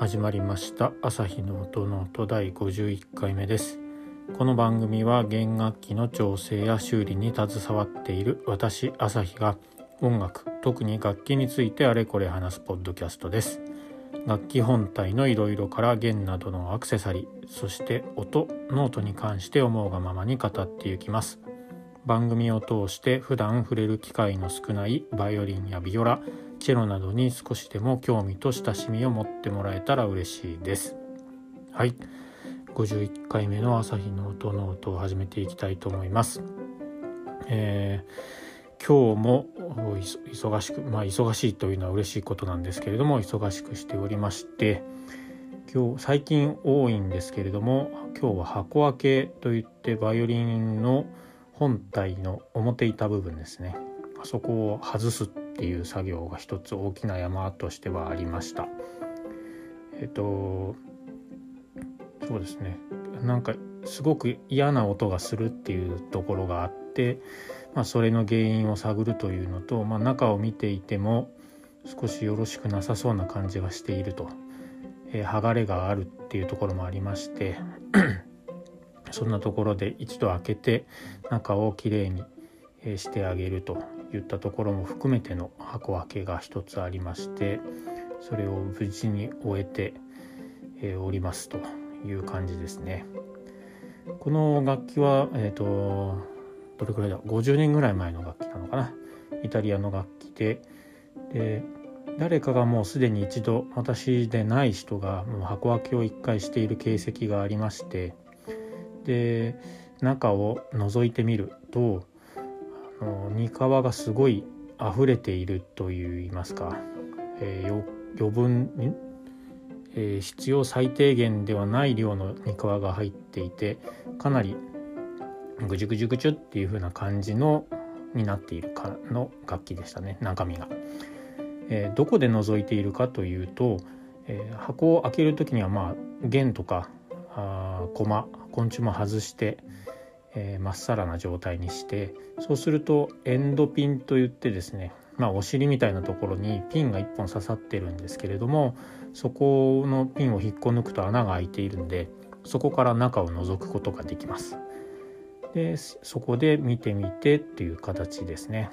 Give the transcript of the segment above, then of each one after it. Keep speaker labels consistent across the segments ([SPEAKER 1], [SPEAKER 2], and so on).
[SPEAKER 1] 始まりました。朝日の音の音第51回目です。この番組は弦楽器の調整や修理に携わっている私朝日が音楽特に楽器についてあれこれ話すポッドキャストです。楽器本体のいろいろから弦などのアクセサリーそして音ノートに関して思うがままに語っていきます。番組を通して普段触れる機会の少ないバイオリンやビオラチェロなどに少しでも興味と親しみを持ってもらえたら嬉しいです。はい。51回目の朝日の音の音を始めていきたいと思います。えー、今日も忙しくまあ忙しいというのは嬉しいことなんですけれども忙しくしておりまして今日最近多いんですけれども今日は箱開けといってバイオリンの本体の表板部分ですね。あそこを外すっていう作業が一つ大きな山としてはありました。えっとそうですね。なんかすごく嫌な音がするっていうところがあって、まあ、それの原因を探るというのと、まあ、中を見ていても少しよろしくなさそうな感じがしていると、えー、剥がれがあるっていうところもありまして そんなところで一度開けて中をきれいにしてあげると。いったところも含めての箱開けが一つありましてそれを無事に終えておりますという感じですね。この楽器は、えーと、どれくらいだ？50年ぐらい前の楽器なのかな？イタリアの楽器でで誰かがもうすでに一度私でない人がもう箱開けを一回している形跡がありましてで中を覗いてみるとあの煮皮がすごい溢れているといいますか、えー、余分に、えー、必要最低限ではない量の煮皮が入っていてかなりぐじゅぐじゅぐじゅっていう風な感じのになっているかの楽器でしたね。中身が。えー、どこで覗いているかというと、えー、箱を開ける時にはまあ弦とかあ駒昆虫も外してまっさらな状態にしてそうするとエンドピンといってですねまあお尻みたいなところにピンが1本刺さってるんですけれどもそこのピンを引っこ抜くと穴が開いているんでそこから中を覗くことができます。でそこで見てみてっていう形ですね。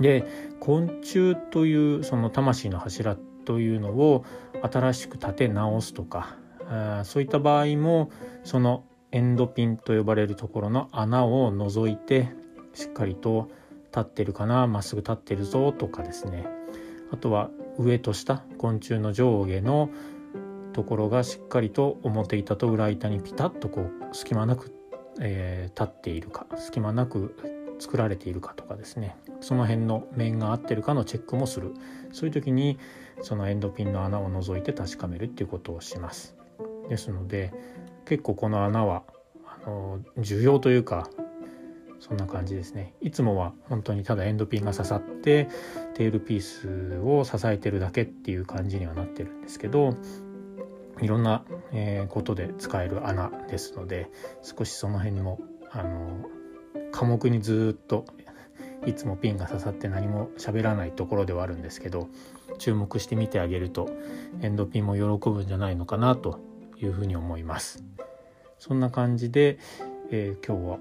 [SPEAKER 1] で昆虫というその魂の柱というのを新しく立て直すとかそういった場合もそのエンドピンと呼ばれるところの穴を覗いてしっかりと立ってるかなまっすぐ立ってるぞとかですね。あとは上と下昆虫の上下のところがしっかりと表板と裏板にピタッとこう隙間なく、えー、立っているか隙間なく作られているかとかですね。その辺の面が合ってるかのチェックもする。そういう時にそのエンドピンの穴を覗いて確かめるっていうことをします。ですので結構この穴はあの重要というかそんな感じですね。いつもは本当にただエンドピンが刺さってテールピースを支えてるだけっていう感じにはなってるんですけどいろんな、え、ことで使える穴ですので少しその辺もあの科目にずっといつもピンが刺さって何も喋らないところではあるんですけど注目してみてあげるとエンドピンも喜ぶんじゃないのかなというふうに思います。そんな感じで、えー、今日は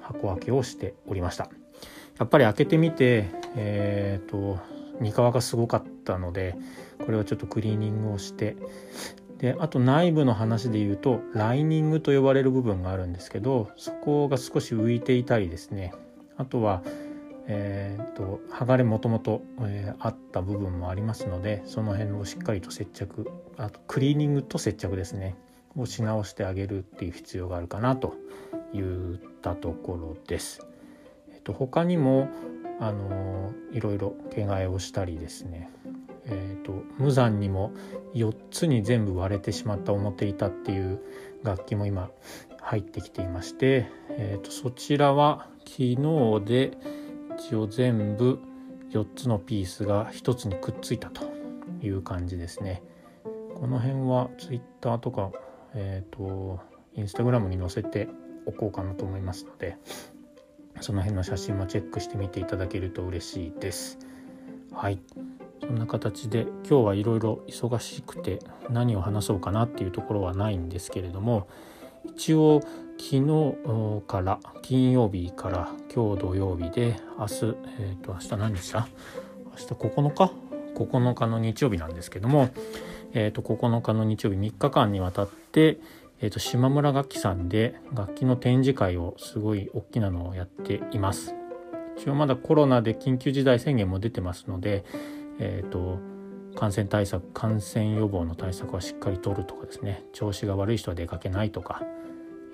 [SPEAKER 1] 箱開けをしておりました。やっぱり開けてみて、えっ、ー、と、煮皮がすごかったので、これはちょっとクリーニングをして、で、あと内部の話で言うと、ライニングと呼ばれる部分があるんですけど、そこが少し浮いていたりですね、あとは、えーと、剥がれもともとあった部分もありますのでその辺をしっかりと接着あとクリーニングと接着ですねをし直してあげるっていう必要があるかなといったところです。えっと、他にもあのいろいろ毛替えをしたりですね、えっと、無残にも4つに全部割れてしまった表板っていう楽器も今入ってきていまして、えっと、そちらは昨日で一応全部4つのピースが1つにくっついたという感じですね。この辺は Twitter とかえっ、ー、とインスタグラムに載せておこうかなと思いますのでその辺の写真もチェックしてみていただけると嬉しいです。はいそんな形で今日はいろいろ忙しくて何を話そうかなっていうところはないんですけれども一応昨日から金曜日から今日土曜日で明日、えー、と明日何日だ？明日9日？9日の日曜日なんですけども、えー、と9日の日曜日3日間にわたって、えー、と島村楽器さんで楽器の展示会をすごい大きなのをやっています。一応まだコロナで緊急事態宣言も出てますので、えーと、感染対策感染予防の対策はしっかりとるとかですね調子が悪い人は出かけないとか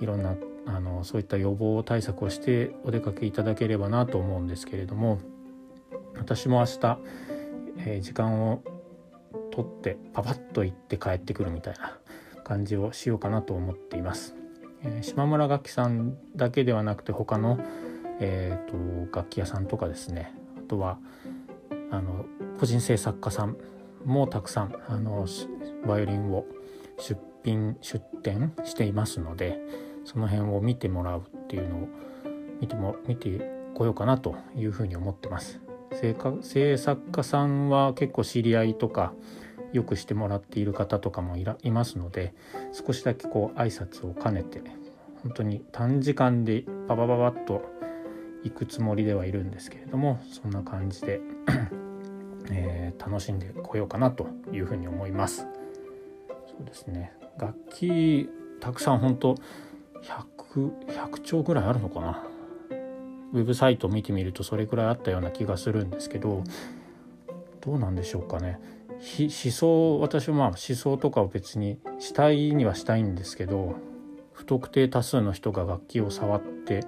[SPEAKER 1] いろんなあのそういった予防対策をしてお出かけいただければなと思うんですけれども私も明日、えー、時間を取ってパパッと行って帰ってくるみたいな感じをしようかなと思っています。えー、島村楽器さんだけではなくて他の、えーと楽器屋さんとかですねあとはあの個人制作家さんもたくさんあのバイオリンを出品出展していますのでその辺を見てもらうっていうのを見ても見てこようかなというふうに思ってます。制作家さんは結構知り合いとかよくしてもらっている方とかもいらいますので少しだけこう挨拶を兼ねて本当に短時間でババババッと行くつもりではいるんですけれどもそんな感じで、楽しんでこようかなというふうに思います。そうですね。楽器たくさん本当 100, 100丁ぐらいあるのかな。ウェブサイトを見てみるとそれくらいあったような気がするんですけどどうなんでしょうかね。思想私はまあ思想とかを別にしたいにはしたいんですけど不特定多数の人が楽器を触って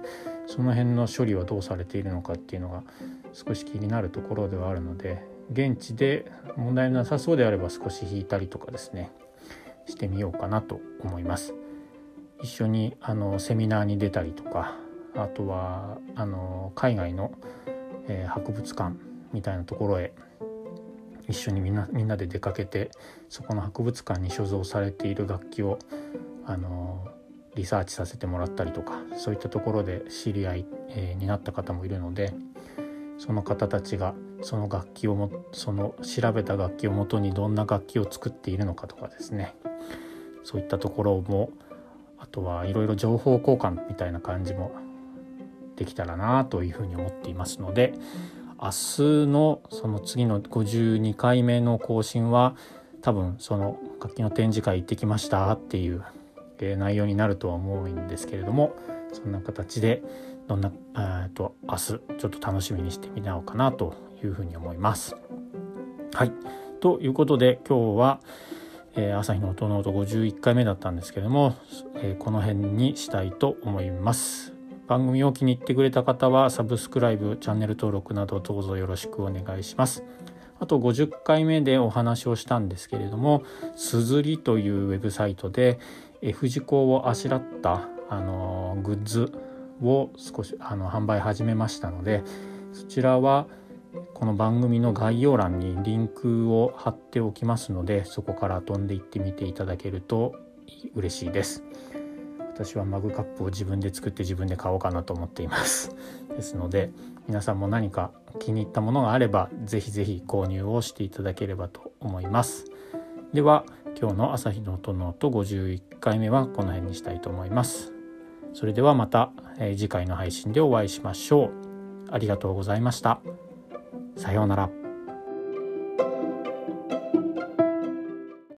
[SPEAKER 1] その辺の処理はどうされているのかっていうのが少し気になるところではあるので現地で問題なさそうであれば少し弾いたりとかですねしてみようかなと思います。一緒にあのセミナーに出たりとかあとはあの海外の、えー、博物館みたいなところへ一緒にみんなみんなで出かけてそこの博物館に所蔵されている楽器をあのリサーチさせてもらったりとかそういったところで知り合い、えー、になった方もいるのでその方たちがその楽器をもその調べた楽器をもとにどんな楽器を作っているのかとかですね。そういったところもあとはいろいろ情報交換みたいな感じもできたらなというふうに思っていますので明日のその次の52回目の更新は多分その楽器の展示会行ってきましたっていう内容になるとは思うんですけれどもそんな形でどんな、えと明日ちょっと楽しみにしてみようかなというふうに思います。はいということで今日は、えー、朝日の音の音51回目だったんですけども、えー、この辺にしたいと思います。番組を気に入ってくれた方はサブスクライブチャンネル登録などどうぞよろしくお願いします。あと50回目でお話をしたんですけれども「すずり」というウェブサイトで F 字工をあしらったあのグッズを少しあの販売始めましたのでそちらはこの番組の概要欄にリンクを貼っておきますのでそこから飛んでいってみていただけると嬉しいです。私はマグカップを自分で作って自分で買おうかなと思っています。ですので皆さんも何か気に入ったものがあれば是非是非購入をしていただければと思います。では今日の朝日の音の音51回目はこの辺にしたいと思います。それではまた、え次回の配信でお会いしましょう。ありがとうございました。さようなら。